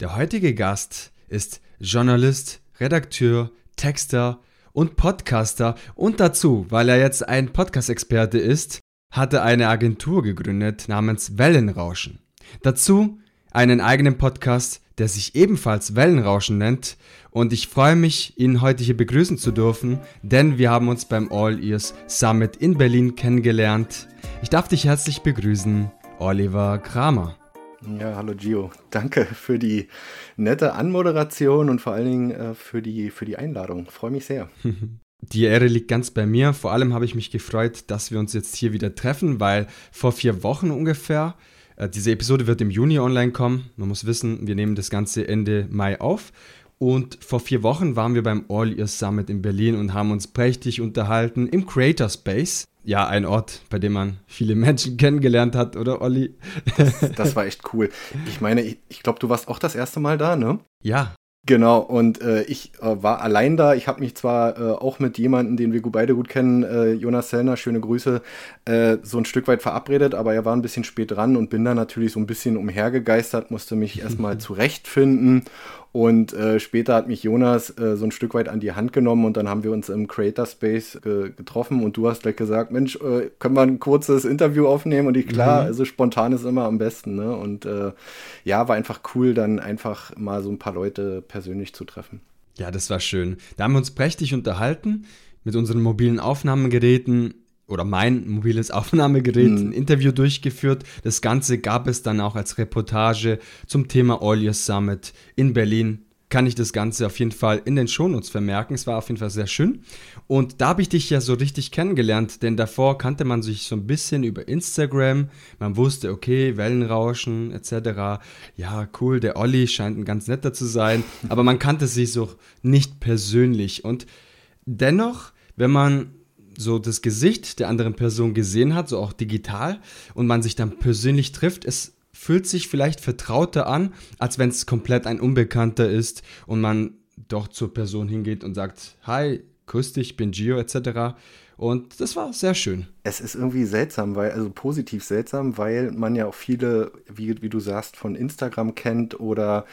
Der heutige Gast ist Journalist, Redakteur, Texter und Podcaster und dazu, weil er jetzt ein Podcast-Experte ist, hat er eine Agentur gegründet namens Wellenrauschen. Dazu einen eigenen Podcast, der sich ebenfalls Wellenrauschen nennt und ich freue mich, ihn heute hier begrüßen zu dürfen, denn wir haben uns beim All Ears Summit in Berlin kennengelernt. Ich darf dich herzlich begrüßen, Oliver Kramer. Ja, hallo Gio. Danke für die nette Anmoderation und vor allen Dingen äh, für, die, für die Einladung. Freue mich sehr. Die Ehre liegt ganz bei mir. Vor allem habe ich mich gefreut, dass wir uns jetzt hier wieder treffen, weil vor vier Wochen ungefähr, äh, diese Episode wird im Juni online kommen. Man muss wissen, wir nehmen das Ganze Ende Mai auf. Und vor vier Wochen waren wir beim All Ears Summit in Berlin und haben uns prächtig unterhalten im Creator Space ja, ein Ort, bei dem man viele Menschen kennengelernt hat, oder Olli? Das, das war echt cool. Ich meine, ich, ich glaube, du warst auch das erste Mal da, ne? Ja. Genau, und äh, ich äh, war allein da. Ich habe mich zwar äh, auch mit jemandem, den wir beide gut kennen, äh, Jonas Sellner, schöne Grüße, äh, so ein Stück weit verabredet, aber er war ein bisschen spät dran und bin da natürlich so ein bisschen umhergegeistert, musste mich erstmal zurechtfinden und äh, später hat mich Jonas äh, so ein Stück weit an die Hand genommen und dann haben wir uns im Creator Space ge getroffen und du hast gleich gesagt, Mensch, äh, können wir ein kurzes Interview aufnehmen? Und ich, klar, mhm. also spontan ist immer am besten. Ne? Und äh, ja, war einfach cool, dann einfach mal so ein paar Leute persönlich zu treffen. Ja, das war schön. Da haben wir uns prächtig unterhalten mit unseren mobilen Aufnahmegeräten oder mein mobiles Aufnahmegerät mhm. ein Interview durchgeführt. Das Ganze gab es dann auch als Reportage zum Thema All Year Summit in Berlin. Kann ich das Ganze auf jeden Fall in den Shownotes vermerken. Es war auf jeden Fall sehr schön. Und da habe ich dich ja so richtig kennengelernt, denn davor kannte man sich so ein bisschen über Instagram. Man wusste, okay, Wellenrauschen etc. Ja, cool, der Olli scheint ein ganz netter zu sein. Aber man kannte sich so nicht persönlich. Und dennoch, wenn man so das Gesicht der anderen Person gesehen hat, so auch digital, und man sich dann persönlich trifft, es fühlt sich vielleicht vertrauter an, als wenn es komplett ein Unbekannter ist und man doch zur Person hingeht und sagt, hi, grüß dich, ich bin Gio etc. Und das war sehr schön. Es ist irgendwie seltsam, weil, also positiv seltsam, weil man ja auch viele, wie, wie du sagst, von Instagram kennt oder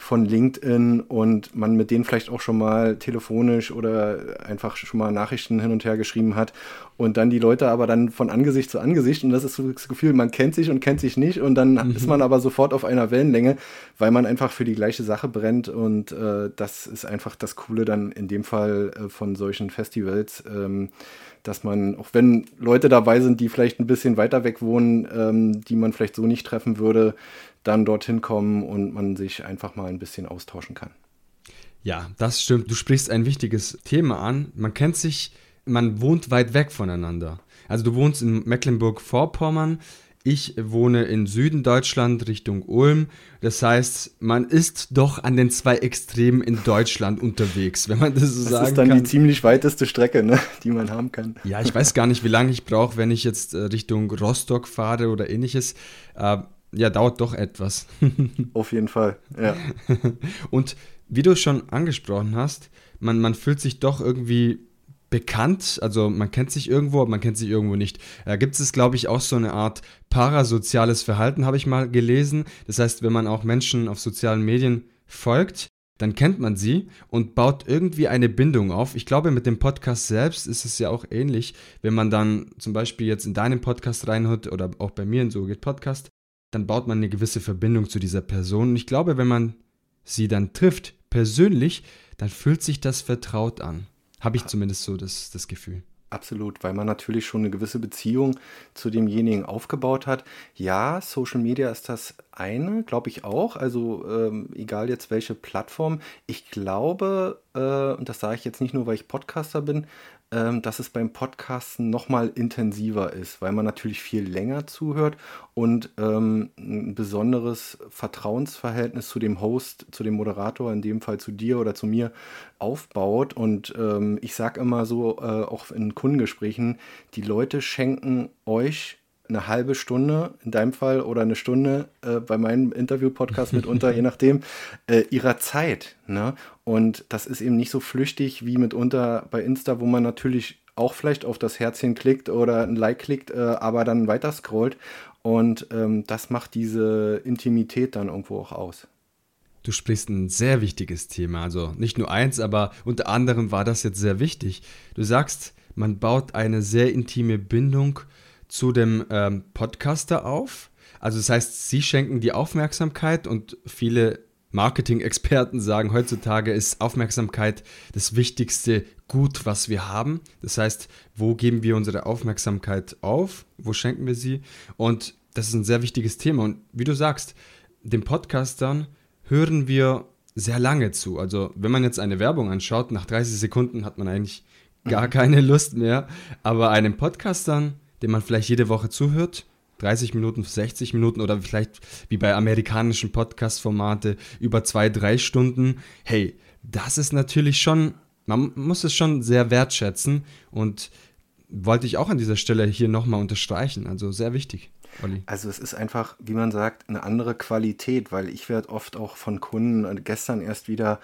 von LinkedIn und man mit denen vielleicht auch schon mal telefonisch oder einfach schon mal Nachrichten hin und her geschrieben hat und dann die Leute aber dann von Angesicht zu Angesicht und das ist so das Gefühl, man kennt sich und kennt sich nicht und dann mhm. ist man aber sofort auf einer Wellenlänge, weil man einfach für die gleiche Sache brennt und äh, das ist einfach das Coole dann in dem Fall äh, von solchen Festivals. Ähm, dass man, auch wenn Leute dabei sind, die vielleicht ein bisschen weiter weg wohnen, ähm, die man vielleicht so nicht treffen würde, dann dorthin kommen und man sich einfach mal ein bisschen austauschen kann. Ja, das stimmt. Du sprichst ein wichtiges Thema an. Man kennt sich, man wohnt weit weg voneinander. Also du wohnst in Mecklenburg-Vorpommern, ich wohne in Süden Deutschland Richtung Ulm. Das heißt, man ist doch an den zwei Extremen in Deutschland unterwegs, wenn man das so das sagen kann. Das ist dann kann. die ziemlich weiteste Strecke, ne, die man haben kann. Ja, ich weiß gar nicht, wie lange ich brauche, wenn ich jetzt äh, Richtung Rostock fahre oder ähnliches. Ja, dauert doch etwas. Auf jeden Fall, ja. Und wie du schon angesprochen hast, man, man fühlt sich doch irgendwie bekannt, also man kennt sich irgendwo, aber man kennt sich irgendwo nicht. Da gibt es, glaube ich, auch so eine Art parasoziales Verhalten, habe ich mal gelesen. Das heißt, wenn man auch Menschen auf sozialen Medien folgt, dann kennt man sie und baut irgendwie eine Bindung auf. Ich glaube, mit dem Podcast selbst ist es ja auch ähnlich. Wenn man dann zum Beispiel jetzt in deinen Podcast reinhört oder auch bei mir in So geht Podcast, dann baut man eine gewisse Verbindung zu dieser Person. Und ich glaube, wenn man sie dann trifft, persönlich, dann fühlt sich das vertraut an. Habe ich zumindest so das, das Gefühl. Absolut, weil man natürlich schon eine gewisse Beziehung zu demjenigen aufgebaut hat. Ja, Social Media ist das eine, glaube ich auch. Also ähm, egal jetzt welche Plattform. Ich glaube, äh, und das sage ich jetzt nicht nur, weil ich Podcaster bin, dass es beim Podcasten nochmal intensiver ist, weil man natürlich viel länger zuhört und ähm, ein besonderes Vertrauensverhältnis zu dem Host, zu dem Moderator, in dem Fall zu dir oder zu mir, aufbaut. Und ähm, ich sage immer so, äh, auch in Kundengesprächen, die Leute schenken euch eine halbe Stunde, in deinem Fall, oder eine Stunde äh, bei meinem Interview-Podcast mitunter, je nachdem, äh, ihrer Zeit. Ne? Und das ist eben nicht so flüchtig wie mitunter bei Insta, wo man natürlich auch vielleicht auf das Herzchen klickt oder ein Like klickt, äh, aber dann weiter scrollt. Und ähm, das macht diese Intimität dann irgendwo auch aus. du sprichst ein sehr wichtiges Thema. Also nicht nur eins, aber unter anderem war das jetzt sehr wichtig. Du sagst, man baut eine sehr intime Bindung zu dem ähm, Podcaster auf. Also das heißt, sie schenken die Aufmerksamkeit und viele Marketing-Experten sagen, heutzutage ist Aufmerksamkeit das wichtigste Gut, was wir haben. Das heißt, wo geben wir unsere Aufmerksamkeit auf? Wo schenken wir sie? Und das ist ein sehr wichtiges Thema. Und wie du sagst, den Podcastern hören wir sehr lange zu. Also wenn man jetzt eine Werbung anschaut, nach 30 Sekunden hat man eigentlich gar mhm. keine Lust mehr. Aber einem Podcastern, dem man vielleicht jede Woche zuhört, 30 Minuten, 60 Minuten oder vielleicht wie bei amerikanischen Podcast-Formate über zwei, drei Stunden. Hey, das ist natürlich schon, man muss es schon sehr wertschätzen und wollte ich auch an dieser Stelle hier nochmal unterstreichen. Also sehr wichtig. Also es ist einfach, wie man sagt, eine andere Qualität, weil ich werde oft auch von Kunden, äh, gestern erst wieder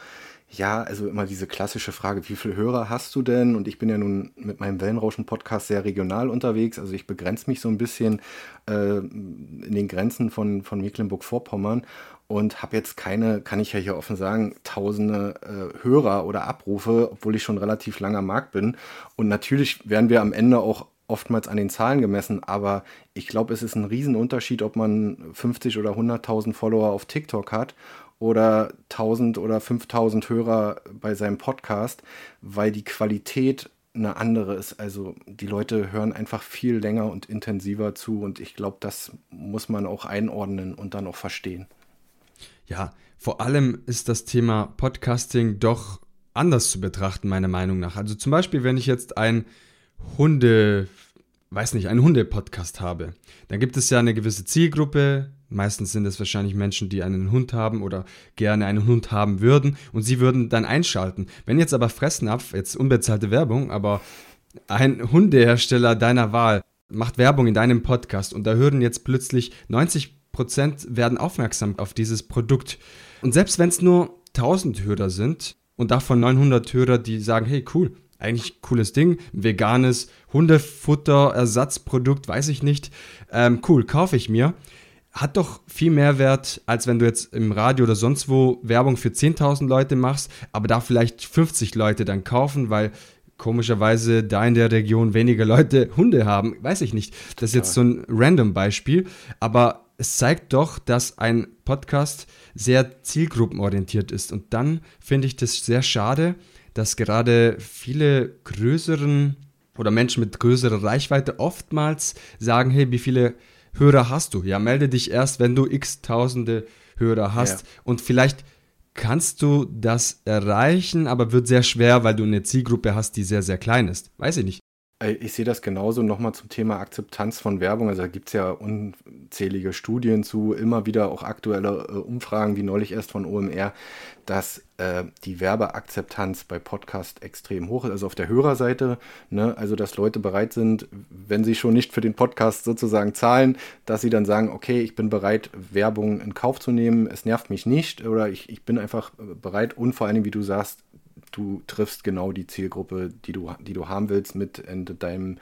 ja, also immer diese klassische Frage, wie viele Hörer hast du denn? Und ich bin ja nun mit meinem Wellenrauschen-Podcast sehr regional unterwegs. Also ich begrenze mich so ein bisschen äh, in den Grenzen von, von Mecklenburg-Vorpommern und habe jetzt keine, kann ich ja hier offen sagen, tausende äh, Hörer oder Abrufe, obwohl ich schon relativ langer Markt bin. Und natürlich werden wir am Ende auch oftmals an den Zahlen gemessen, aber ich glaube, es ist ein Riesenunterschied, ob man 50 oder 100.000 Follower auf TikTok hat oder 1000 oder 5000 Hörer bei seinem Podcast, weil die Qualität eine andere ist. Also die Leute hören einfach viel länger und intensiver zu und ich glaube, das muss man auch einordnen und dann auch verstehen. Ja, vor allem ist das Thema Podcasting doch anders zu betrachten, meiner Meinung nach. Also zum Beispiel, wenn ich jetzt ein Hunde, weiß nicht, einen Hunde-Podcast habe, dann gibt es ja eine gewisse Zielgruppe, Meistens sind es wahrscheinlich Menschen, die einen Hund haben oder gerne einen Hund haben würden und sie würden dann einschalten. Wenn jetzt aber Fressnapf, jetzt unbezahlte Werbung, aber ein Hundehersteller deiner Wahl macht Werbung in deinem Podcast und da hören jetzt plötzlich 90 Prozent werden aufmerksam auf dieses Produkt. Und selbst wenn es nur 1000 Hörer sind und davon 900 Hörer, die sagen, hey cool, eigentlich cooles Ding, veganes Hundefutter, Ersatzprodukt, weiß ich nicht, ähm, cool, kaufe ich mir hat doch viel mehr Wert, als wenn du jetzt im Radio oder sonst wo Werbung für 10.000 Leute machst, aber da vielleicht 50 Leute dann kaufen, weil komischerweise da in der Region weniger Leute Hunde haben. Weiß ich nicht. Das ist jetzt so ein random Beispiel, aber es zeigt doch, dass ein Podcast sehr zielgruppenorientiert ist. Und dann finde ich das sehr schade, dass gerade viele größeren oder Menschen mit größerer Reichweite oftmals sagen, hey, wie viele Hörer hast du? Ja, melde dich erst, wenn du x tausende Hörer hast. Ja. Und vielleicht kannst du das erreichen, aber wird sehr schwer, weil du eine Zielgruppe hast, die sehr, sehr klein ist. Weiß ich nicht. Ich sehe das genauso nochmal zum Thema Akzeptanz von Werbung. Also da gibt es ja unzählige Studien zu, immer wieder auch aktuelle äh, Umfragen, wie neulich erst von OMR, dass äh, die Werbeakzeptanz bei Podcast extrem hoch ist. Also auf der Hörerseite, ne, also dass Leute bereit sind, wenn sie schon nicht für den Podcast sozusagen zahlen, dass sie dann sagen, okay, ich bin bereit, Werbung in Kauf zu nehmen, es nervt mich nicht oder ich, ich bin einfach bereit und vor allem, wie du sagst, du triffst genau die Zielgruppe, die du, die du haben willst mit in deinem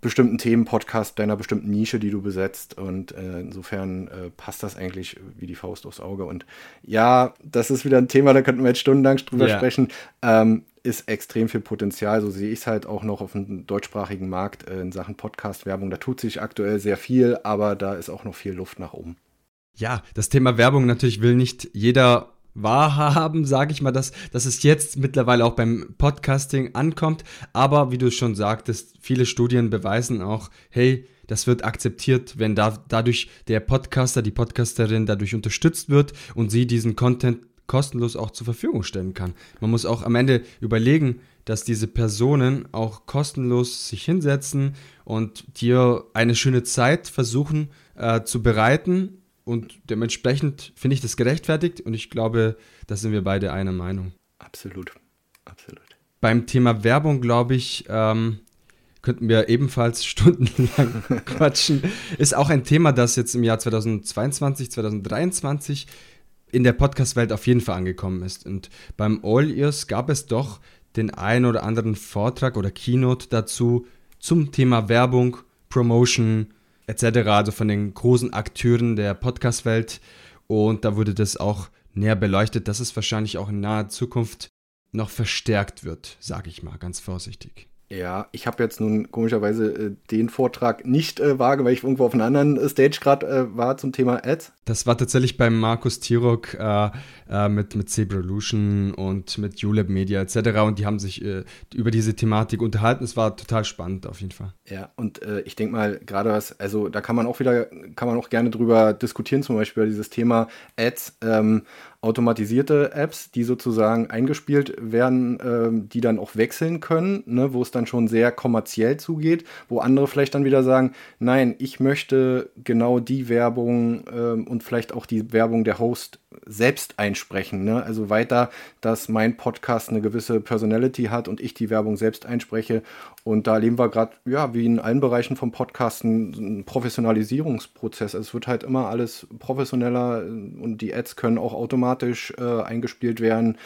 bestimmten Themen-Podcast, deiner bestimmten Nische, die du besetzt. Und äh, insofern äh, passt das eigentlich wie die Faust aufs Auge. Und ja, das ist wieder ein Thema, da könnten wir jetzt stundenlang drüber ja. sprechen. Ähm, ist extrem viel Potenzial. So sehe ich es halt auch noch auf dem deutschsprachigen Markt äh, in Sachen Podcast-Werbung. Da tut sich aktuell sehr viel, aber da ist auch noch viel Luft nach oben. Ja, das Thema Werbung natürlich will nicht jeder wahrhaben, sage ich mal, dass, dass es jetzt mittlerweile auch beim Podcasting ankommt. Aber wie du schon sagtest, viele Studien beweisen auch, hey, das wird akzeptiert, wenn da, dadurch der Podcaster, die Podcasterin dadurch unterstützt wird und sie diesen Content kostenlos auch zur Verfügung stellen kann. Man muss auch am Ende überlegen, dass diese Personen auch kostenlos sich hinsetzen und dir eine schöne Zeit versuchen äh, zu bereiten und dementsprechend finde ich das gerechtfertigt und ich glaube, da sind wir beide einer Meinung. Absolut, absolut. Beim Thema Werbung, glaube ich, ähm, könnten wir ebenfalls stundenlang quatschen. Ist auch ein Thema, das jetzt im Jahr 2022, 2023 in der Podcast-Welt auf jeden Fall angekommen ist. Und beim All Ears gab es doch den einen oder anderen Vortrag oder Keynote dazu zum Thema Werbung, Promotion, etc., also von den großen Akteuren der Podcast-Welt. Und da wurde das auch näher beleuchtet, dass es wahrscheinlich auch in naher Zukunft noch verstärkt wird, sage ich mal ganz vorsichtig. Ja, ich habe jetzt nun komischerweise äh, den Vortrag nicht äh, wahrgenommen, weil ich irgendwo auf einer anderen äh, Stage gerade äh, war zum Thema Ads. Das war tatsächlich beim Markus Tirok äh, äh, mit, mit Zebralution und mit ULab Media etc. Und die haben sich äh, über diese Thematik unterhalten. Es war total spannend auf jeden Fall. Ja, und ich denke mal, gerade was, also da kann man auch wieder, kann man auch gerne drüber diskutieren, zum Beispiel über dieses Thema Ads. Ähm, automatisierte Apps, die sozusagen eingespielt werden, ähm, die dann auch wechseln können, ne, wo es dann schon sehr kommerziell zugeht, wo andere vielleicht dann wieder sagen, nein, ich möchte genau die Werbung ähm, und vielleicht auch die Werbung der Host selbst einsprechen. Ne? Also weiter, dass mein Podcast eine gewisse Personality hat und ich die Werbung selbst einspreche. Und da erleben wir gerade, ja, wie in allen Bereichen vom Podcast einen Professionalisierungsprozess. Also es wird halt immer alles professioneller und die Ads können auch automatisch äh, eingespielt werden.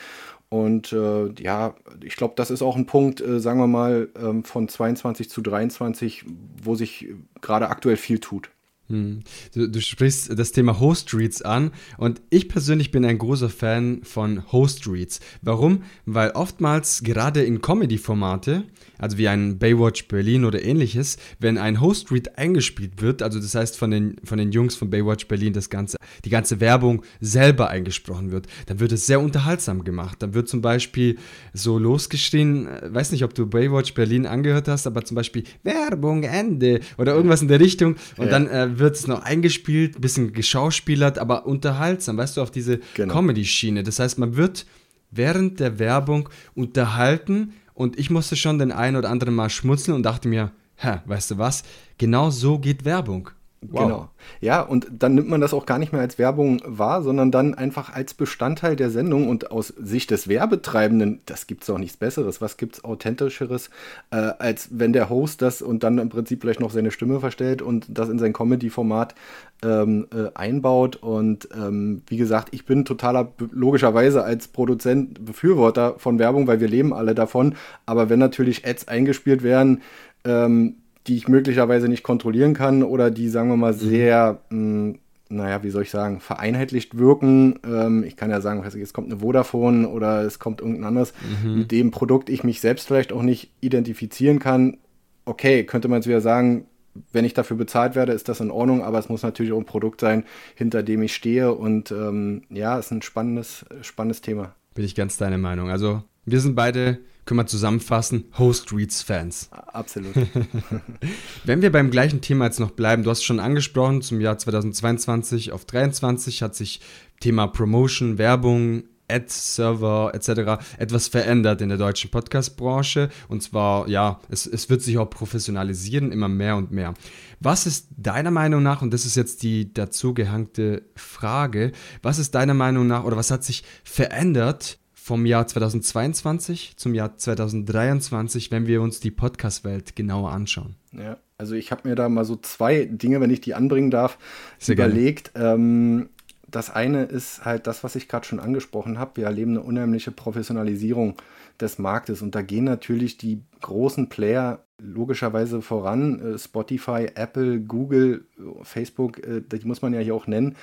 Und äh, ja, ich glaube, das ist auch ein Punkt, äh, sagen wir mal, ähm, von 22 zu 23, wo sich gerade aktuell viel tut. Hm. Du, du, sprichst das Thema Host Reads an und ich persönlich bin ein großer Fan von Host Reads. Warum? Weil oftmals gerade in Comedy-Formate, also wie ein Baywatch Berlin oder ähnliches, wenn ein Host Read eingespielt wird, also das heißt von den, von den Jungs von Baywatch Berlin das ganze, die ganze Werbung selber eingesprochen wird, dann wird es sehr unterhaltsam gemacht. Dann wird zum Beispiel so losgeschrien, äh, weiß nicht, ob du Baywatch Berlin angehört hast, aber zum Beispiel Werbung Ende oder irgendwas in der Richtung und ja. dann äh, wird es noch eingespielt, ein bisschen geschauspielert, aber unterhaltsam, weißt du, auf diese genau. Comedy-Schiene. Das heißt, man wird während der Werbung unterhalten und ich musste schon den einen oder anderen Mal schmunzeln und dachte mir, hä, weißt du was, genau so geht Werbung. Wow. Genau. Ja, und dann nimmt man das auch gar nicht mehr als Werbung wahr, sondern dann einfach als Bestandteil der Sendung und aus Sicht des Werbetreibenden, das gibt es auch nichts Besseres. Was gibt es authentischeres, äh, als wenn der Host das und dann im Prinzip vielleicht noch seine Stimme verstellt und das in sein Comedy-Format ähm, äh, einbaut. Und ähm, wie gesagt, ich bin totaler, logischerweise als Produzent Befürworter von Werbung, weil wir leben alle davon. Aber wenn natürlich Ads eingespielt werden, ähm, die ich möglicherweise nicht kontrollieren kann oder die, sagen wir mal, mhm. sehr, mh, hm, naja, wie soll ich sagen, vereinheitlicht wirken. Ähm, ich kann ja sagen, es kommt eine Vodafone oder es kommt irgendein anderes, mhm. mit dem Produkt ich mich selbst vielleicht auch nicht identifizieren kann. Okay, könnte man jetzt wieder sagen, wenn ich dafür bezahlt werde, ist das in Ordnung, aber es muss natürlich auch ein Produkt sein, hinter dem ich stehe. Und ähm, ja, ist ein spannendes, spannendes Thema. Bin ich ganz deiner Meinung. Also, wir sind beide können wir zusammenfassen, Host Reads Fans. Absolut. Wenn wir beim gleichen Thema jetzt noch bleiben, du hast schon angesprochen, zum Jahr 2022 auf 2023 hat sich Thema Promotion, Werbung, Ad-Server etc. etwas verändert in der deutschen Podcast-Branche. Und zwar, ja, es, es wird sich auch professionalisieren, immer mehr und mehr. Was ist deiner Meinung nach, und das ist jetzt die dazugehängte Frage, was ist deiner Meinung nach oder was hat sich verändert vom Jahr 2022 zum Jahr 2023, wenn wir uns die Podcast-Welt genauer anschauen? Ja, also ich habe mir da mal so zwei Dinge, wenn ich die anbringen darf, Sehr überlegt. Ähm, das eine ist halt das, was ich gerade schon angesprochen habe. Wir erleben eine unheimliche Professionalisierung des Marktes und da gehen natürlich die großen Player logischerweise voran. Äh, Spotify, Apple, Google, Facebook, äh, die muss man ja hier auch nennen.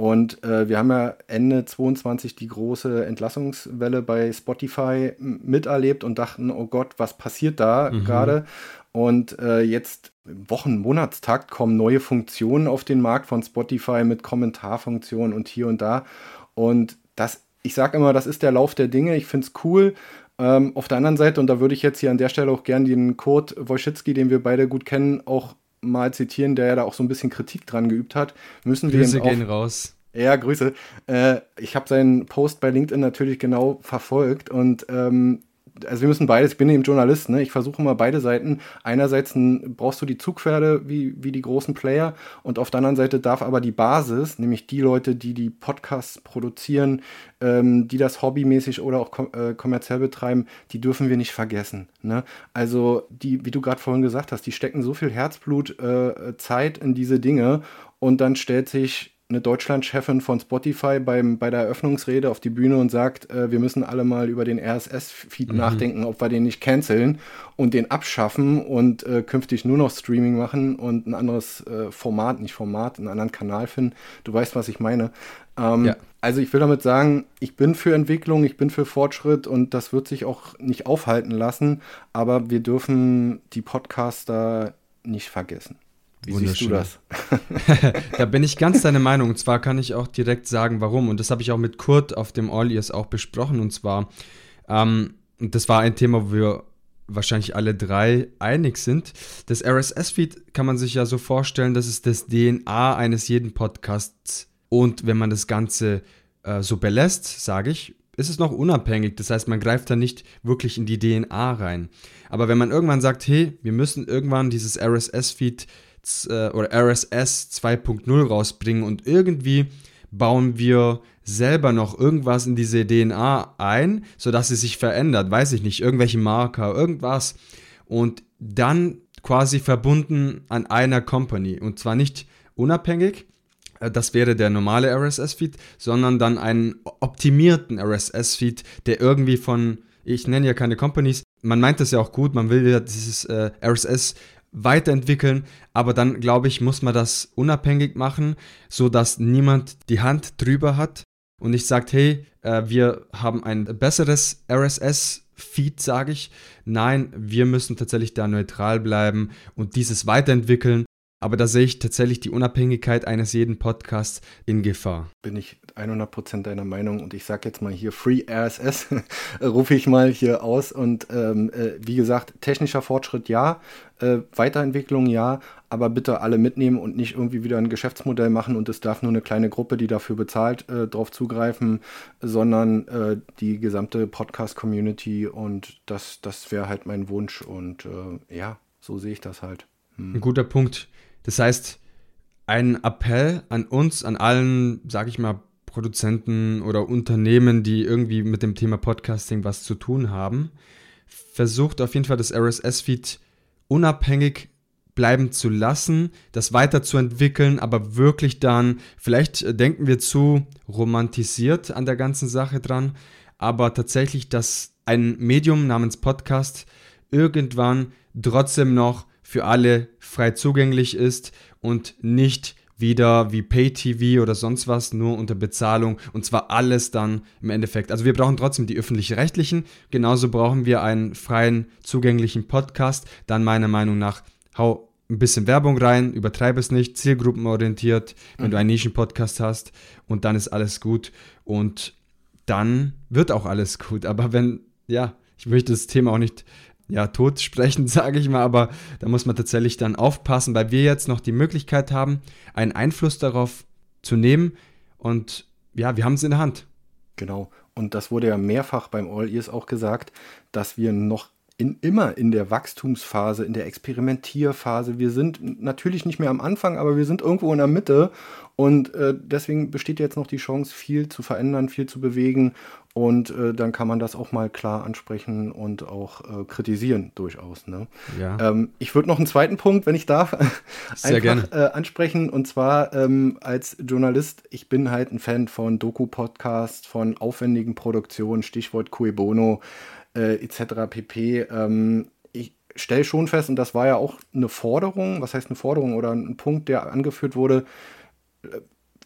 Und äh, wir haben ja Ende 22 die große Entlassungswelle bei Spotify miterlebt und dachten, oh Gott, was passiert da mhm. gerade? Und äh, jetzt Wochen, Monatstakt kommen neue Funktionen auf den Markt von Spotify mit Kommentarfunktionen und hier und da. Und das, ich sage immer, das ist der Lauf der Dinge. Ich finde es cool. Ähm, auf der anderen Seite, und da würde ich jetzt hier an der Stelle auch gern den Kurt Wojcicki, den wir beide gut kennen, auch mal zitieren, der ja da auch so ein bisschen Kritik dran geübt hat, müssen Grüße wir gehen raus. Ja, Grüße. Äh, ich habe seinen Post bei LinkedIn natürlich genau verfolgt und ähm, also wir müssen beides, ich bin eben Journalist, ne? ich versuche immer beide Seiten. Einerseits brauchst du die Zugpferde wie, wie die großen Player und auf der anderen Seite darf aber die Basis, nämlich die Leute, die die Podcasts produzieren, ähm, die das hobbymäßig oder auch kom äh, kommerziell betreiben, die dürfen wir nicht vergessen. Ne? Also die, wie du gerade vorhin gesagt hast, die stecken so viel Herzblut, äh, Zeit in diese Dinge und dann stellt sich eine Deutschlandchefin von Spotify beim, bei der Eröffnungsrede auf die Bühne und sagt, äh, wir müssen alle mal über den RSS-Feed mhm. nachdenken, ob wir den nicht canceln und den abschaffen und äh, künftig nur noch Streaming machen und ein anderes äh, Format, nicht Format, einen anderen Kanal finden. Du weißt, was ich meine. Ähm, ja. Also ich will damit sagen, ich bin für Entwicklung, ich bin für Fortschritt und das wird sich auch nicht aufhalten lassen, aber wir dürfen die Podcaster nicht vergessen. Wie siehst du das? da bin ich ganz deiner Meinung. Und zwar kann ich auch direkt sagen, warum. Und das habe ich auch mit Kurt auf dem All Ears auch besprochen. Und zwar, ähm, das war ein Thema, wo wir wahrscheinlich alle drei einig sind. Das RSS-Feed kann man sich ja so vorstellen, das ist das DNA eines jeden Podcasts. Und wenn man das Ganze äh, so belässt, sage ich, ist es noch unabhängig. Das heißt, man greift da nicht wirklich in die DNA rein. Aber wenn man irgendwann sagt, hey, wir müssen irgendwann dieses RSS-Feed oder RSS 2.0 rausbringen und irgendwie bauen wir selber noch irgendwas in diese DNA ein, sodass sie sich verändert, weiß ich nicht, irgendwelche Marker, irgendwas. Und dann quasi verbunden an einer Company. Und zwar nicht unabhängig, äh, das wäre der normale RSS-Feed, sondern dann einen optimierten RSS-Feed, der irgendwie von, ich nenne ja keine Companies, man meint das ja auch gut, man will ja dieses äh, RSS weiterentwickeln, aber dann glaube ich, muss man das unabhängig machen, so dass niemand die Hand drüber hat und nicht sagt, hey, äh, wir haben ein besseres RSS-Feed, sage ich. Nein, wir müssen tatsächlich da neutral bleiben und dieses weiterentwickeln aber da sehe ich tatsächlich die Unabhängigkeit eines jeden Podcasts in Gefahr. Bin ich 100% deiner Meinung und ich sage jetzt mal hier Free RSS, rufe ich mal hier aus und ähm, äh, wie gesagt, technischer Fortschritt ja, äh, Weiterentwicklung ja, aber bitte alle mitnehmen und nicht irgendwie wieder ein Geschäftsmodell machen und es darf nur eine kleine Gruppe, die dafür bezahlt, äh, drauf zugreifen, sondern äh, die gesamte Podcast-Community und das, das wäre halt mein Wunsch und äh, ja, so sehe ich das halt. Hm. Ein guter Punkt. Das heißt, ein Appell an uns, an allen, sag ich mal, Produzenten oder Unternehmen, die irgendwie mit dem Thema Podcasting was zu tun haben, versucht auf jeden Fall das RSS-Feed unabhängig bleiben zu lassen, das weiterzuentwickeln, aber wirklich dann, vielleicht denken wir zu romantisiert an der ganzen Sache dran, aber tatsächlich, dass ein Medium namens Podcast irgendwann trotzdem noch für alle frei zugänglich ist und nicht wieder wie Pay-TV oder sonst was, nur unter Bezahlung und zwar alles dann im Endeffekt. Also wir brauchen trotzdem die öffentlich-rechtlichen, genauso brauchen wir einen freien, zugänglichen Podcast, dann meiner Meinung nach hau ein bisschen Werbung rein, übertreibe es nicht, zielgruppenorientiert, wenn mhm. du einen Nischen-Podcast hast und dann ist alles gut und dann wird auch alles gut. Aber wenn, ja, ich möchte das Thema auch nicht ja, tot sprechen, sage ich mal, aber da muss man tatsächlich dann aufpassen, weil wir jetzt noch die Möglichkeit haben, einen Einfluss darauf zu nehmen und ja, wir haben es in der Hand. Genau. Und das wurde ja mehrfach beim All Ears auch gesagt, dass wir noch in, immer in der Wachstumsphase, in der Experimentierphase. Wir sind natürlich nicht mehr am Anfang, aber wir sind irgendwo in der Mitte. Und äh, deswegen besteht jetzt noch die Chance, viel zu verändern, viel zu bewegen. Und äh, dann kann man das auch mal klar ansprechen und auch äh, kritisieren durchaus. Ne? Ja. Ähm, ich würde noch einen zweiten Punkt, wenn ich darf, einfach äh, ansprechen. Und zwar ähm, als Journalist, ich bin halt ein Fan von Doku-Podcasts, von aufwendigen Produktionen, Stichwort Cui Bono äh, etc. pp. Ähm, ich stelle schon fest, und das war ja auch eine Forderung, was heißt eine Forderung oder ein Punkt, der angeführt wurde, äh,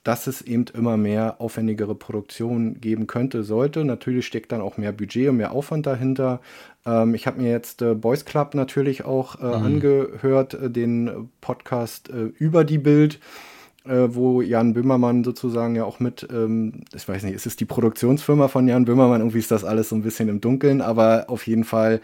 dass es eben immer mehr aufwendigere Produktionen geben könnte, sollte. Natürlich steckt dann auch mehr Budget und mehr Aufwand dahinter. Ähm, ich habe mir jetzt äh, Boys Club natürlich auch äh, mhm. angehört, äh, den Podcast äh, über die Bild äh, wo Jan Böhmermann sozusagen ja auch mit, ähm, ich weiß nicht, ist es die Produktionsfirma von Jan Böhmermann? Irgendwie ist das alles so ein bisschen im Dunkeln, aber auf jeden Fall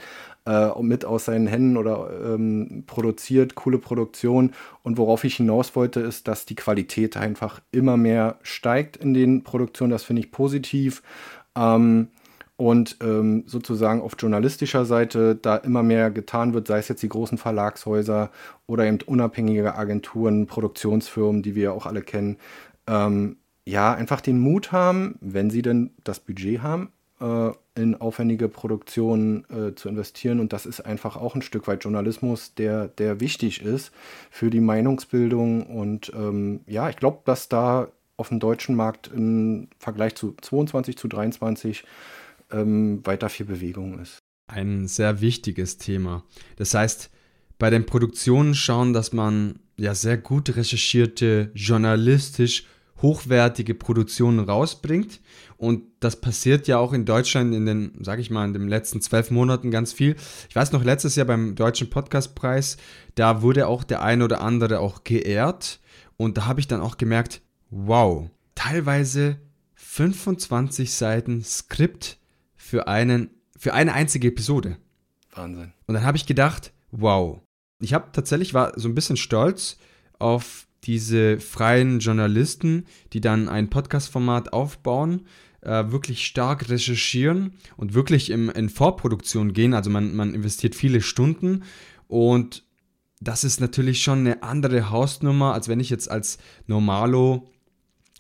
äh, mit aus seinen Händen oder ähm, produziert, coole Produktion. Und worauf ich hinaus wollte, ist, dass die Qualität einfach immer mehr steigt in den Produktionen. Das finde ich positiv. Ähm, und ähm, sozusagen auf journalistischer Seite da immer mehr getan wird, sei es jetzt die großen Verlagshäuser oder eben unabhängige Agenturen, Produktionsfirmen, die wir ja auch alle kennen, ähm, ja, einfach den Mut haben, wenn sie denn das Budget haben, äh, in aufwendige Produktionen äh, zu investieren. Und das ist einfach auch ein Stück weit Journalismus, der, der wichtig ist für die Meinungsbildung. Und ähm, ja, ich glaube, dass da auf dem deutschen Markt im Vergleich zu 22 zu 23 ähm, weiter viel Bewegung ist. Ein sehr wichtiges Thema. Das heißt, bei den Produktionen schauen, dass man ja sehr gut recherchierte, journalistisch hochwertige Produktionen rausbringt. Und das passiert ja auch in Deutschland in den, sag ich mal, in den letzten zwölf Monaten ganz viel. Ich weiß noch, letztes Jahr beim Deutschen Podcastpreis, da wurde auch der ein oder andere auch geehrt. Und da habe ich dann auch gemerkt, wow, teilweise 25 Seiten Skript für, einen, für eine einzige Episode. Wahnsinn. Und dann habe ich gedacht, wow. Ich habe tatsächlich war so ein bisschen stolz auf diese freien Journalisten, die dann ein Podcast-Format aufbauen, äh, wirklich stark recherchieren und wirklich im, in Vorproduktion gehen. Also man, man investiert viele Stunden und das ist natürlich schon eine andere Hausnummer, als wenn ich jetzt als Normalo,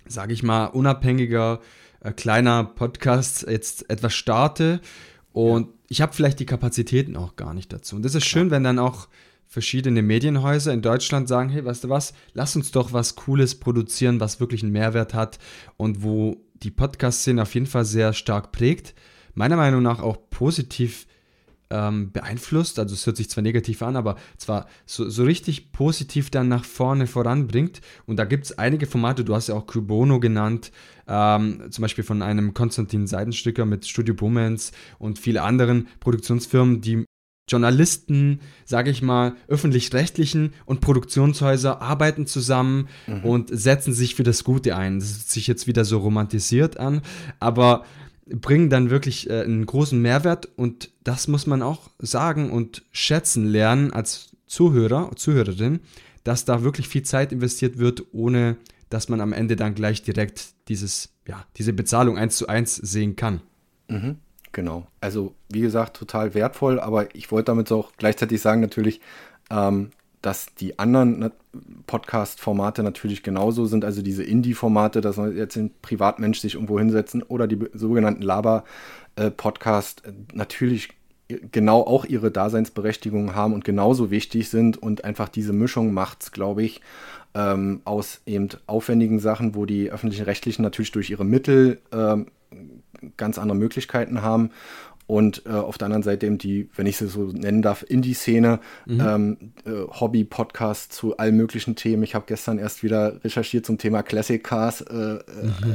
sage ich mal, unabhängiger äh, kleiner Podcast jetzt etwas starte und ja. ich habe vielleicht die Kapazitäten auch gar nicht dazu. Und das ist schön, wenn dann auch verschiedene Medienhäuser in Deutschland sagen, hey, weißt du was, lass uns doch was Cooles produzieren, was wirklich einen Mehrwert hat und wo die Podcast-Szene auf jeden Fall sehr stark prägt. Meiner Meinung nach auch positiv ähm, beeinflusst. Also es hört sich zwar negativ an, aber zwar so, so richtig positiv dann nach vorne voranbringt. Und da gibt es einige Formate, du hast ja auch Cubono genannt, ähm, zum Beispiel von einem Konstantin Seidenstücker mit Studio Bumens und viele anderen Produktionsfirmen, die Journalisten, sage ich mal, öffentlich-rechtlichen und Produktionshäuser arbeiten zusammen mhm. und setzen sich für das Gute ein. Das hört sich jetzt wieder so romantisiert an, aber bringen dann wirklich äh, einen großen Mehrwert und das muss man auch sagen und schätzen lernen als Zuhörer, Zuhörerin, dass da wirklich viel Zeit investiert wird, ohne dass man am Ende dann gleich direkt dieses, ja, diese Bezahlung eins zu eins sehen kann. Mhm, genau. Also wie gesagt, total wertvoll, aber ich wollte damit auch gleichzeitig sagen, natürlich, ähm, dass die anderen Podcast-Formate natürlich genauso sind, also diese Indie-Formate, dass man jetzt ein Privatmensch sich irgendwo hinsetzen oder die sogenannten Laber-Podcast äh, natürlich genau auch ihre Daseinsberechtigung haben und genauso wichtig sind und einfach diese Mischung macht es, glaube ich, ähm, aus eben aufwendigen Sachen, wo die öffentlichen Rechtlichen natürlich durch ihre Mittel ähm, ganz andere Möglichkeiten haben und äh, auf der anderen Seite eben die, wenn ich sie so nennen darf, Indie-Szene, mhm. ähm, äh, Hobby-Podcast zu allen möglichen Themen. Ich habe gestern erst wieder recherchiert zum Thema Classic Cars, äh, äh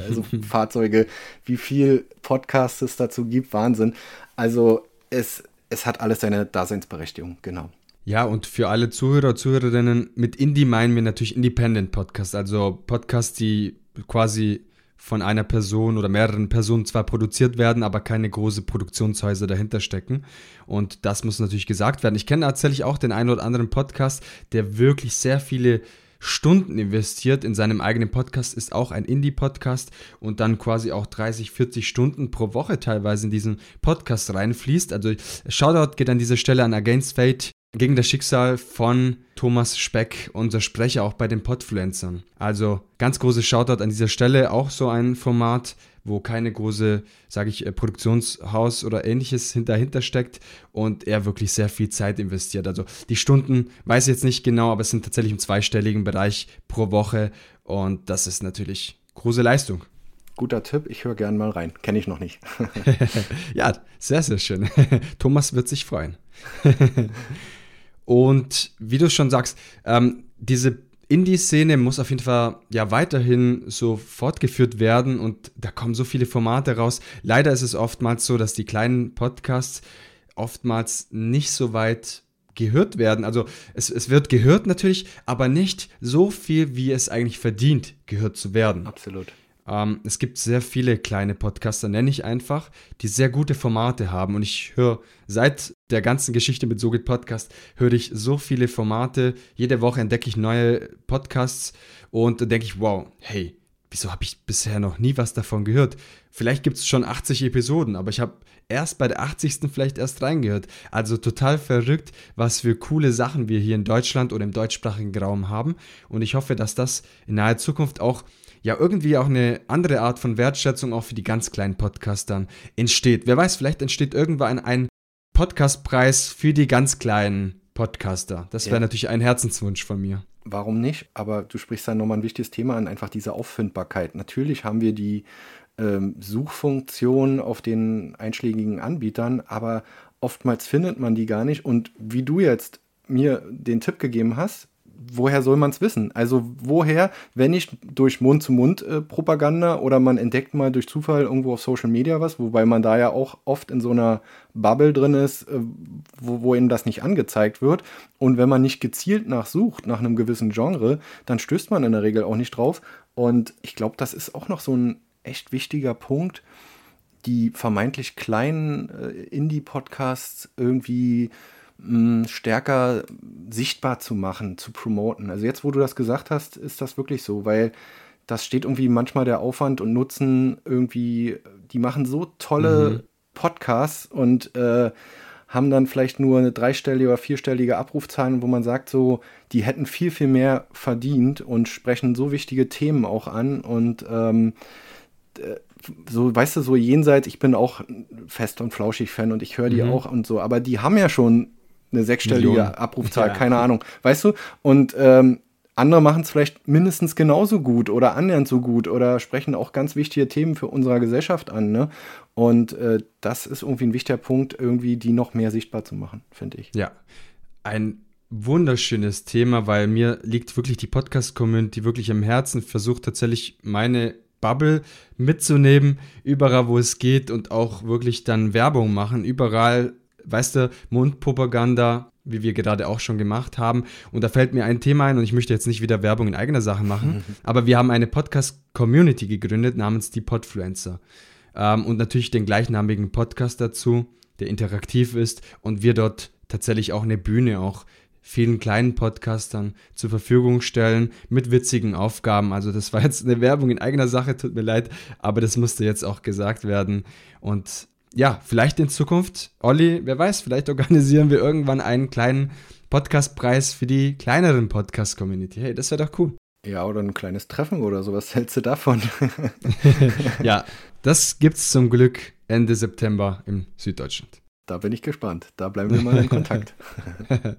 also Fahrzeuge, wie viel Podcasts es dazu gibt, Wahnsinn. Also es, es hat alles seine Daseinsberechtigung, genau. Ja, und für alle Zuhörer, Zuhörerinnen, mit Indie meinen wir natürlich Independent Podcasts, also Podcasts, die quasi von einer Person oder mehreren Personen zwar produziert werden, aber keine große Produktionshäuser dahinter stecken. Und das muss natürlich gesagt werden. Ich kenne tatsächlich auch den einen oder anderen Podcast, der wirklich sehr viele Stunden investiert in seinem eigenen Podcast, ist auch ein Indie-Podcast und dann quasi auch 30, 40 Stunden pro Woche teilweise in diesen Podcast reinfließt. Also Shoutout geht an dieser Stelle an Against Fate gegen das Schicksal von Thomas Speck, unser Sprecher auch bei den Podfluencern. Also ganz großes Shoutout an dieser Stelle, auch so ein Format, wo keine große, sage ich, äh, Produktionshaus oder ähnliches dahinter steckt und er wirklich sehr viel Zeit investiert. Also die Stunden weiß ich jetzt nicht genau, aber es sind tatsächlich im zweistelligen Bereich pro Woche und das ist natürlich große Leistung. Guter Tipp, ich höre gern mal rein. Kenne ich noch nicht. ja, sehr, sehr schön. Thomas wird sich freuen. Und wie du schon sagst, ähm, diese Indie-Szene muss auf jeden Fall ja weiterhin so fortgeführt werden und da kommen so viele Formate raus. Leider ist es oftmals so, dass die kleinen Podcasts oftmals nicht so weit gehört werden. Also es, es wird gehört natürlich, aber nicht so viel, wie es eigentlich verdient, gehört zu werden. Absolut. Ähm, es gibt sehr viele kleine Podcaster, nenne ich einfach, die sehr gute Formate haben. Und ich höre seit der ganzen Geschichte mit SoGit Podcast, höre ich so viele Formate. Jede Woche entdecke ich neue Podcasts und denke ich, wow, hey, wieso habe ich bisher noch nie was davon gehört? Vielleicht gibt es schon 80 Episoden, aber ich habe erst bei der 80. vielleicht erst reingehört. Also total verrückt, was für coole Sachen wir hier in Deutschland oder im deutschsprachigen Raum haben. Und ich hoffe, dass das in naher Zukunft auch ja irgendwie auch eine andere Art von Wertschätzung auch für die ganz kleinen Podcastern entsteht. Wer weiß, vielleicht entsteht irgendwann ein Podcastpreis für die ganz kleinen Podcaster. Das wäre ja. natürlich ein Herzenswunsch von mir. Warum nicht? Aber du sprichst dann nochmal ein wichtiges Thema an, einfach diese Auffindbarkeit. Natürlich haben wir die ähm, Suchfunktion auf den einschlägigen Anbietern, aber oftmals findet man die gar nicht. Und wie du jetzt mir den Tipp gegeben hast, woher soll man es wissen? Also woher, wenn nicht durch Mund-zu-Mund-Propaganda oder man entdeckt mal durch Zufall irgendwo auf Social Media was, wobei man da ja auch oft in so einer Bubble drin ist, äh, wo, wo ihm das nicht angezeigt wird. Und wenn man nicht gezielt nachsucht, nach einem gewissen Genre, dann stößt man in der Regel auch nicht drauf. Und ich glaube, das ist auch noch so ein echt wichtiger Punkt, die vermeintlich kleinen äh, Indie-Podcasts irgendwie mh, stärker sichtbar zu machen, zu promoten. Also jetzt, wo du das gesagt hast, ist das wirklich so, weil das steht irgendwie manchmal der Aufwand und Nutzen irgendwie, die machen so tolle mhm. Podcasts und äh, haben dann vielleicht nur eine dreistellige oder vierstellige Abrufzahlen, wo man sagt, so, die hätten viel, viel mehr verdient und sprechen so wichtige Themen auch an und ähm, so, weißt du, so jenseits, ich bin auch fest und flauschig Fan und ich höre die mhm. auch und so, aber die haben ja schon eine sechsstellige Million. Abrufzahl, ja. keine Ahnung, weißt du? Und ähm, andere machen es vielleicht mindestens genauso gut oder annähernd so gut oder sprechen auch ganz wichtige Themen für unsere Gesellschaft an. Ne? Und äh, das ist irgendwie ein wichtiger Punkt, irgendwie die noch mehr sichtbar zu machen, finde ich. Ja, ein wunderschönes Thema, weil mir liegt wirklich die Podcast-Community wirklich am Herzen. Versucht tatsächlich meine Bubble mitzunehmen, überall wo es geht und auch wirklich dann Werbung machen. Überall weißt du, Mundpropaganda, wie wir gerade auch schon gemacht haben. Und da fällt mir ein Thema ein und ich möchte jetzt nicht wieder Werbung in eigener Sache machen, aber wir haben eine Podcast-Community gegründet namens die Podfluencer. Ähm, und natürlich den gleichnamigen Podcast dazu, der interaktiv ist und wir dort tatsächlich auch eine Bühne auch vielen kleinen Podcastern zur Verfügung stellen mit witzigen Aufgaben. Also das war jetzt eine Werbung in eigener Sache, tut mir leid, aber das musste jetzt auch gesagt werden. Und ja, vielleicht in Zukunft, Olli, wer weiß, vielleicht organisieren wir irgendwann einen kleinen Podcastpreis für die kleineren Podcast-Community. Hey, das wäre doch cool. Ja, oder ein kleines Treffen oder sowas hältst du davon? ja, das gibt's zum Glück Ende September im Süddeutschland. Da bin ich gespannt. Da bleiben wir mal in Kontakt.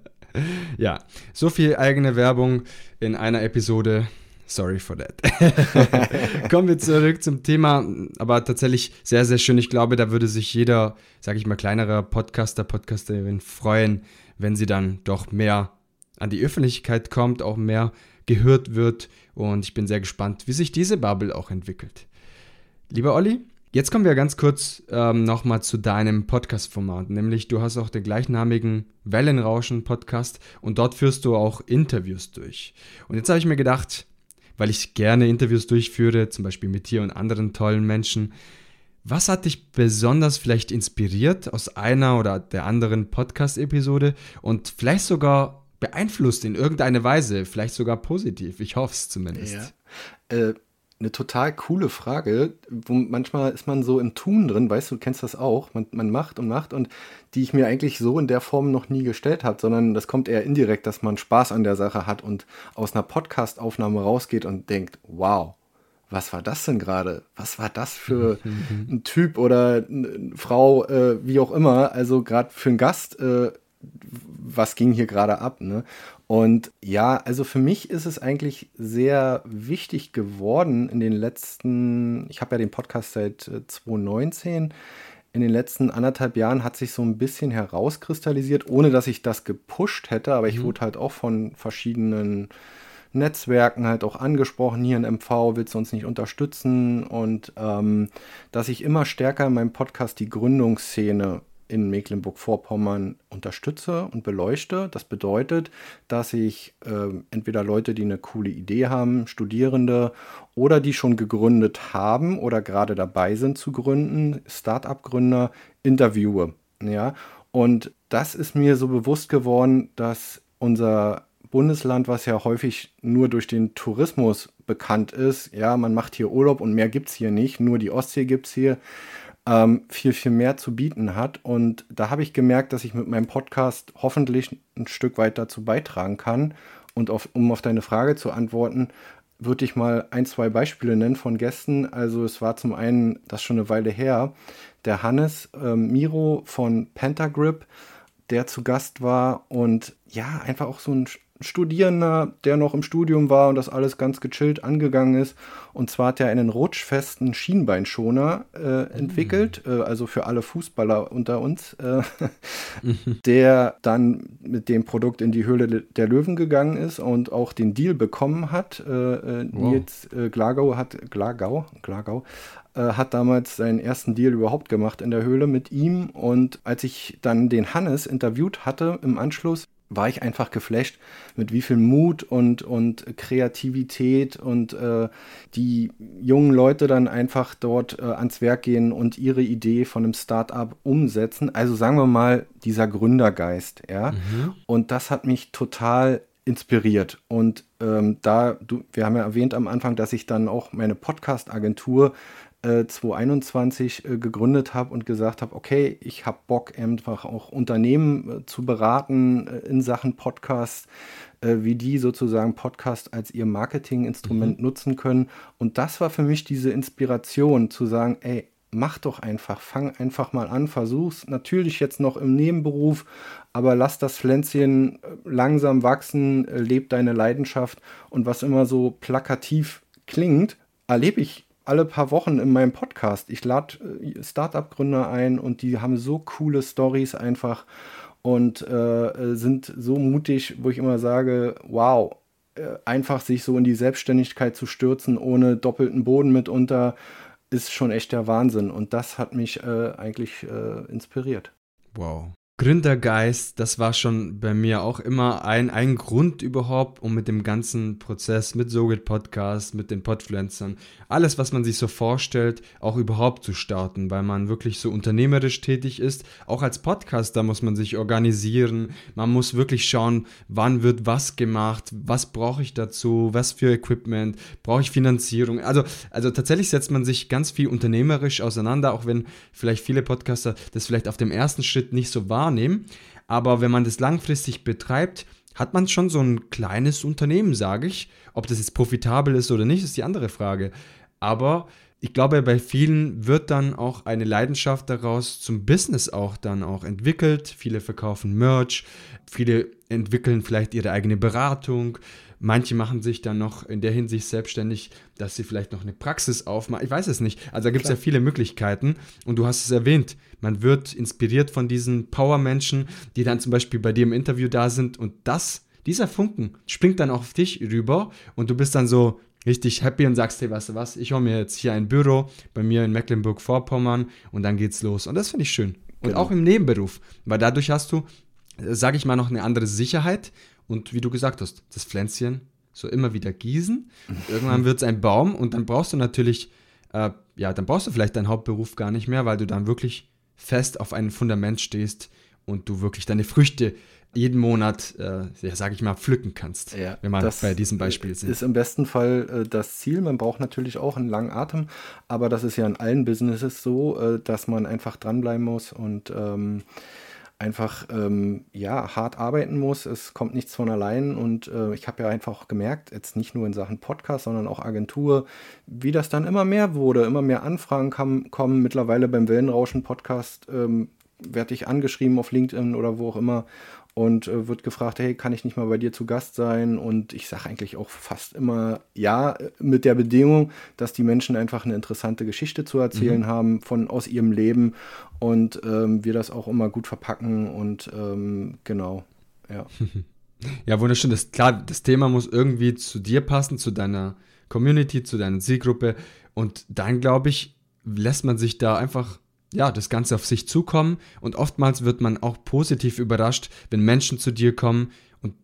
ja, so viel eigene Werbung in einer Episode. Sorry for that. Kommen wir zurück zum Thema, aber tatsächlich sehr, sehr schön. Ich glaube, da würde sich jeder, sage ich mal, kleinerer Podcaster, Podcasterin freuen, wenn sie dann doch mehr an die Öffentlichkeit kommt, auch mehr gehört wird. Und ich bin sehr gespannt, wie sich diese Bubble auch entwickelt. Lieber Olli, jetzt kommen wir ganz kurz ähm, nochmal zu deinem Podcast-Format. Nämlich, du hast auch den gleichnamigen Wellenrauschen-Podcast und dort führst du auch Interviews durch. Und jetzt habe ich mir gedacht, weil ich gerne Interviews durchführe, zum Beispiel mit dir und anderen tollen Menschen. Was hat dich besonders vielleicht inspiriert aus einer oder der anderen Podcast-Episode und vielleicht sogar beeinflusst in irgendeine Weise, vielleicht sogar positiv? Ich hoffe es zumindest. Ja. Äh, eine total coole Frage. Wo manchmal ist man so im Tun drin, weißt du, du kennst das auch. Man, man macht und macht und die ich mir eigentlich so in der Form noch nie gestellt habe, sondern das kommt eher indirekt, dass man Spaß an der Sache hat und aus einer Podcast-Aufnahme rausgeht und denkt, wow, was war das denn gerade? Was war das für ein Typ oder eine Frau, äh, wie auch immer? Also gerade für einen Gast, äh, was ging hier gerade ab? Ne? Und ja, also für mich ist es eigentlich sehr wichtig geworden in den letzten, ich habe ja den Podcast seit 2019, äh, in den letzten anderthalb Jahren hat sich so ein bisschen herauskristallisiert, ohne dass ich das gepusht hätte, aber ich mhm. wurde halt auch von verschiedenen Netzwerken halt auch angesprochen, hier in MV, willst du uns nicht unterstützen? Und ähm, dass ich immer stärker in meinem Podcast die Gründungsszene in Mecklenburg-Vorpommern unterstütze und beleuchte. Das bedeutet, dass ich äh, entweder Leute, die eine coole Idee haben, Studierende oder die schon gegründet haben oder gerade dabei sind zu gründen, Start-up-Gründer, interviewe. Ja? Und das ist mir so bewusst geworden, dass unser Bundesland, was ja häufig nur durch den Tourismus bekannt ist, ja, man macht hier Urlaub und mehr gibt es hier nicht, nur die Ostsee gibt es hier, ähm, viel, viel mehr zu bieten hat. Und da habe ich gemerkt, dass ich mit meinem Podcast hoffentlich ein Stück weit dazu beitragen kann. Und auf, um auf deine Frage zu antworten, würde ich mal ein, zwei Beispiele nennen von Gästen. Also es war zum einen, das schon eine Weile her, der Hannes ähm, Miro von Pentagrip, der zu Gast war und ja, einfach auch so ein Studierender, der noch im Studium war und das alles ganz gechillt angegangen ist. Und zwar hat er einen rutschfesten Schienbeinschoner äh, entwickelt, mhm. äh, also für alle Fußballer unter uns, äh, mhm. der dann mit dem Produkt in die Höhle der Löwen gegangen ist und auch den Deal bekommen hat. Äh, äh, wow. Nils äh, Glagau hat Glagau, Glagau hat damals seinen ersten Deal überhaupt gemacht in der Höhle mit ihm. Und als ich dann den Hannes interviewt hatte im Anschluss, war ich einfach geflasht, mit wie viel Mut und, und Kreativität und äh, die jungen Leute dann einfach dort äh, ans Werk gehen und ihre Idee von einem Startup umsetzen. Also sagen wir mal, dieser Gründergeist, ja. Mhm. Und das hat mich total inspiriert. Und ähm, da, du, wir haben ja erwähnt am Anfang, dass ich dann auch meine Podcast-Agentur 2021 äh, gegründet habe und gesagt habe, okay, ich habe Bock einfach auch Unternehmen äh, zu beraten äh, in Sachen Podcast, wie die sozusagen Podcast als ihr Marketinginstrument mhm. nutzen können. Und das war für mich diese Inspiration zu sagen, ey, mach doch einfach, fang einfach mal an, versuch's natürlich jetzt noch im Nebenberuf, aber lass das Pflänzchen langsam wachsen, leb deine Leidenschaft und was immer so plakativ klingt, erlebe ich alle paar Wochen in meinem Podcast. Ich lade äh, Startup-Gründer ein und die haben so coole Stories einfach und äh, sind so mutig, wo ich immer sage, wow, äh, einfach sich so in die Selbstständigkeit zu stürzen, ohne doppelten Boden mitunter, ist schon echt der Wahnsinn. Und das hat mich äh, eigentlich äh, inspiriert. Wow. Gründergeist, das war schon bei mir auch immer ein, ein Grund überhaupt, um mit dem ganzen Prozess, mit Sogit Podcast, mit den Podfluencern, alles, was man sich so vorstellt, auch überhaupt zu starten, weil man wirklich so unternehmerisch tätig ist. Auch als Podcaster muss man sich organisieren, man muss wirklich schauen, wann wird was gemacht, was brauche ich dazu, was für Equipment, brauche ich Finanzierung. Also, also tatsächlich setzt man sich ganz viel unternehmerisch auseinander, auch wenn vielleicht viele Podcaster das vielleicht auf dem ersten Schritt nicht so wahr wahrnehmen. Aber wenn man das langfristig betreibt, hat man schon so ein kleines Unternehmen, sage ich. Ob das jetzt profitabel ist oder nicht, ist die andere Frage. Aber ich glaube, bei vielen wird dann auch eine Leidenschaft daraus zum Business auch dann auch entwickelt. Viele verkaufen Merch, viele entwickeln vielleicht ihre eigene Beratung, Manche machen sich dann noch in der Hinsicht selbstständig, dass sie vielleicht noch eine Praxis aufmachen. Ich weiß es nicht. Also da gibt es ja viele Möglichkeiten. Und du hast es erwähnt, man wird inspiriert von diesen Power-Menschen, die dann zum Beispiel bei dir im Interview da sind. Und das, dieser Funken springt dann auf dich rüber und du bist dann so richtig happy und sagst, hey, weißt du was, ich hole mir jetzt hier ein Büro bei mir in Mecklenburg-Vorpommern und dann geht's los. Und das finde ich schön. Und genau. auch im Nebenberuf, weil dadurch hast du, sage ich mal, noch eine andere Sicherheit und wie du gesagt hast, das Pflänzchen so immer wieder gießen. Irgendwann wird es ein Baum und dann brauchst du natürlich, äh, ja, dann brauchst du vielleicht deinen Hauptberuf gar nicht mehr, weil du dann wirklich fest auf einem Fundament stehst und du wirklich deine Früchte jeden Monat, äh, ja, sage ich mal, pflücken kannst, ja, wenn man bei diesem Beispiel sind. Das ist im besten Fall äh, das Ziel. Man braucht natürlich auch einen langen Atem, aber das ist ja in allen Businesses so, äh, dass man einfach dranbleiben muss und ähm, einfach ähm, ja hart arbeiten muss. Es kommt nichts von allein und äh, ich habe ja einfach gemerkt, jetzt nicht nur in Sachen Podcast, sondern auch Agentur, wie das dann immer mehr wurde, immer mehr Anfragen kam, kommen. Mittlerweile beim Wellenrauschen Podcast ähm, werde ich angeschrieben auf LinkedIn oder wo auch immer und äh, wird gefragt, hey, kann ich nicht mal bei dir zu Gast sein? Und ich sage eigentlich auch fast immer ja, mit der Bedingung, dass die Menschen einfach eine interessante Geschichte zu erzählen mhm. haben von aus ihrem Leben und ähm, wir das auch immer gut verpacken und ähm, genau, ja. Ja, wunderschön. Das, klar, das Thema muss irgendwie zu dir passen, zu deiner Community, zu deiner Zielgruppe. Und dann, glaube ich, lässt man sich da einfach ja, das Ganze auf sich zukommen und oftmals wird man auch positiv überrascht, wenn Menschen zu dir kommen und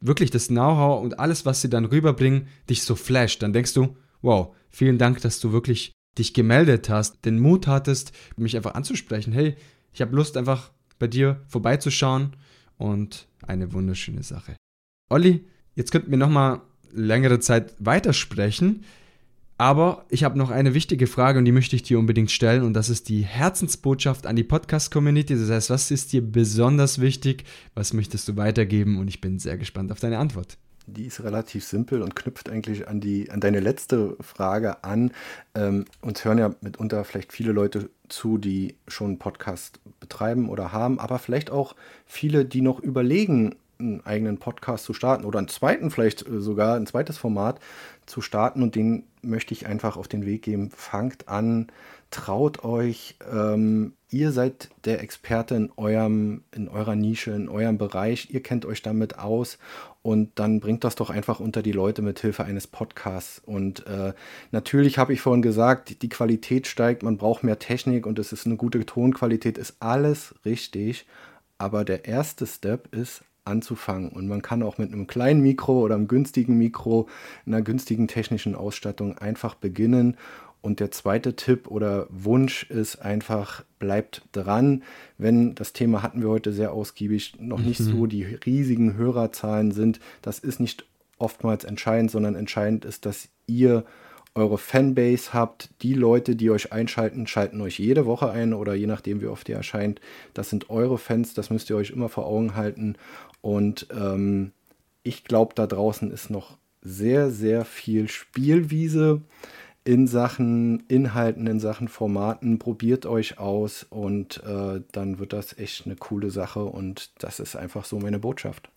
wirklich das Know-how und alles, was sie dann rüberbringen, dich so flasht. Dann denkst du, wow, vielen Dank, dass du wirklich dich gemeldet hast, den Mut hattest, mich einfach anzusprechen. Hey, ich habe Lust, einfach bei dir vorbeizuschauen und eine wunderschöne Sache. Olli, jetzt könnten wir nochmal längere Zeit weitersprechen. Aber ich habe noch eine wichtige Frage und die möchte ich dir unbedingt stellen und das ist die Herzensbotschaft an die Podcast-Community. Das heißt, was ist dir besonders wichtig? Was möchtest du weitergeben? Und ich bin sehr gespannt auf deine Antwort. Die ist relativ simpel und knüpft eigentlich an, die, an deine letzte Frage an. Ähm, uns hören ja mitunter vielleicht viele Leute zu, die schon einen Podcast betreiben oder haben, aber vielleicht auch viele, die noch überlegen, einen eigenen Podcast zu starten oder einen zweiten vielleicht äh, sogar, ein zweites Format zu starten und den möchte ich einfach auf den Weg geben. Fangt an, traut euch, ähm, ihr seid der Experte in eurem, in eurer Nische, in eurem Bereich, ihr kennt euch damit aus und dann bringt das doch einfach unter die Leute mit Hilfe eines Podcasts. Und äh, natürlich habe ich vorhin gesagt, die Qualität steigt, man braucht mehr Technik und es ist eine gute Tonqualität, ist alles richtig. Aber der erste Step ist anzufangen. Und man kann auch mit einem kleinen Mikro oder einem günstigen Mikro, einer günstigen technischen Ausstattung einfach beginnen und der zweite Tipp oder Wunsch ist einfach, bleibt dran. Wenn das Thema hatten wir heute sehr ausgiebig, noch nicht so mhm. die riesigen Hörerzahlen sind, das ist nicht oftmals entscheidend, sondern entscheidend ist, dass ihr eure Fanbase habt. Die Leute, die euch einschalten, schalten euch jede Woche ein oder je nachdem, wie oft ihr erscheint. Das sind eure Fans, das müsst ihr euch immer vor Augen halten. Und ähm, ich glaube, da draußen ist noch sehr, sehr viel Spielwiese in Sachen Inhalten, in Sachen Formaten. Probiert euch aus und äh, dann wird das echt eine coole Sache und das ist einfach so meine Botschaft.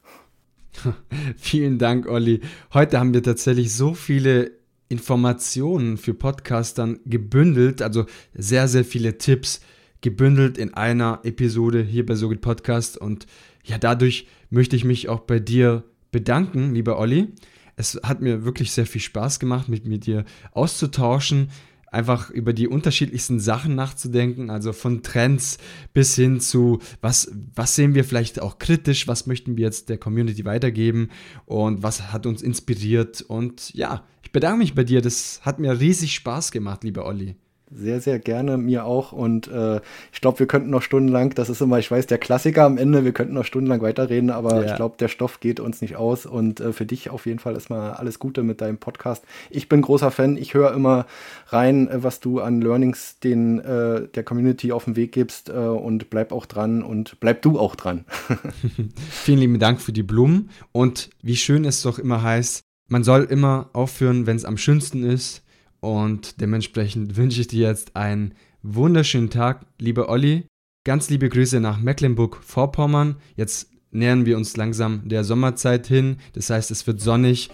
Vielen Dank, Olli. Heute haben wir tatsächlich so viele Informationen für Podcastern gebündelt, also sehr, sehr viele Tipps gebündelt in einer Episode hier bei Sogit Podcast und ja, dadurch möchte ich mich auch bei dir bedanken, lieber Olli. Es hat mir wirklich sehr viel Spaß gemacht, mit, mit dir auszutauschen, einfach über die unterschiedlichsten Sachen nachzudenken, also von Trends bis hin zu, was, was sehen wir vielleicht auch kritisch, was möchten wir jetzt der Community weitergeben und was hat uns inspiriert. Und ja, ich bedanke mich bei dir, das hat mir riesig Spaß gemacht, lieber Olli. Sehr, sehr gerne, mir auch. Und äh, ich glaube, wir könnten noch stundenlang, das ist immer, ich weiß, der Klassiker am Ende, wir könnten noch stundenlang weiterreden, aber ja. ich glaube, der Stoff geht uns nicht aus. Und äh, für dich auf jeden Fall erstmal alles Gute mit deinem Podcast. Ich bin großer Fan, ich höre immer rein, äh, was du an Learnings den, äh, der Community auf den Weg gibst äh, und bleib auch dran und bleib du auch dran. Vielen lieben Dank für die Blumen und wie schön es doch immer heißt, man soll immer aufhören, wenn es am schönsten ist. Und dementsprechend wünsche ich dir jetzt einen wunderschönen Tag, lieber Olli. Ganz liebe Grüße nach Mecklenburg-Vorpommern. Jetzt nähern wir uns langsam der Sommerzeit hin. Das heißt, es wird sonnig.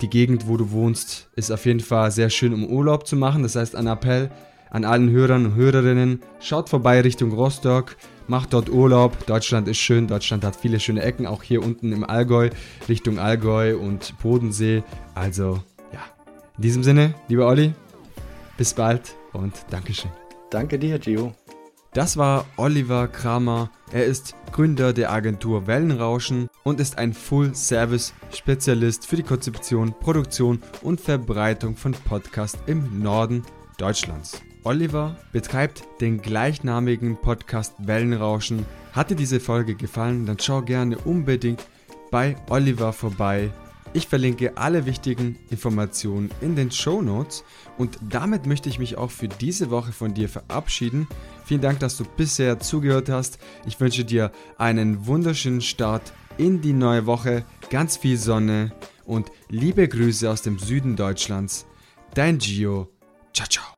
Die Gegend, wo du wohnst, ist auf jeden Fall sehr schön, um Urlaub zu machen. Das heißt, ein Appell an allen Hörern und Hörerinnen, schaut vorbei Richtung Rostock, macht dort Urlaub. Deutschland ist schön, Deutschland hat viele schöne Ecken, auch hier unten im Allgäu, Richtung Allgäu und Bodensee. Also in diesem Sinne, lieber Olli, bis bald und Dankeschön. Danke dir, Gio. Das war Oliver Kramer. Er ist Gründer der Agentur Wellenrauschen und ist ein Full-Service-Spezialist für die Konzeption, Produktion und Verbreitung von Podcasts im Norden Deutschlands. Oliver betreibt den gleichnamigen Podcast Wellenrauschen. Hat dir diese Folge gefallen, dann schau gerne unbedingt bei Oliver vorbei ich verlinke alle wichtigen Informationen in den Show Notes und damit möchte ich mich auch für diese Woche von dir verabschieden. Vielen Dank, dass du bisher zugehört hast. Ich wünsche dir einen wunderschönen Start in die neue Woche, ganz viel Sonne und liebe Grüße aus dem Süden Deutschlands. Dein Gio. Ciao, ciao.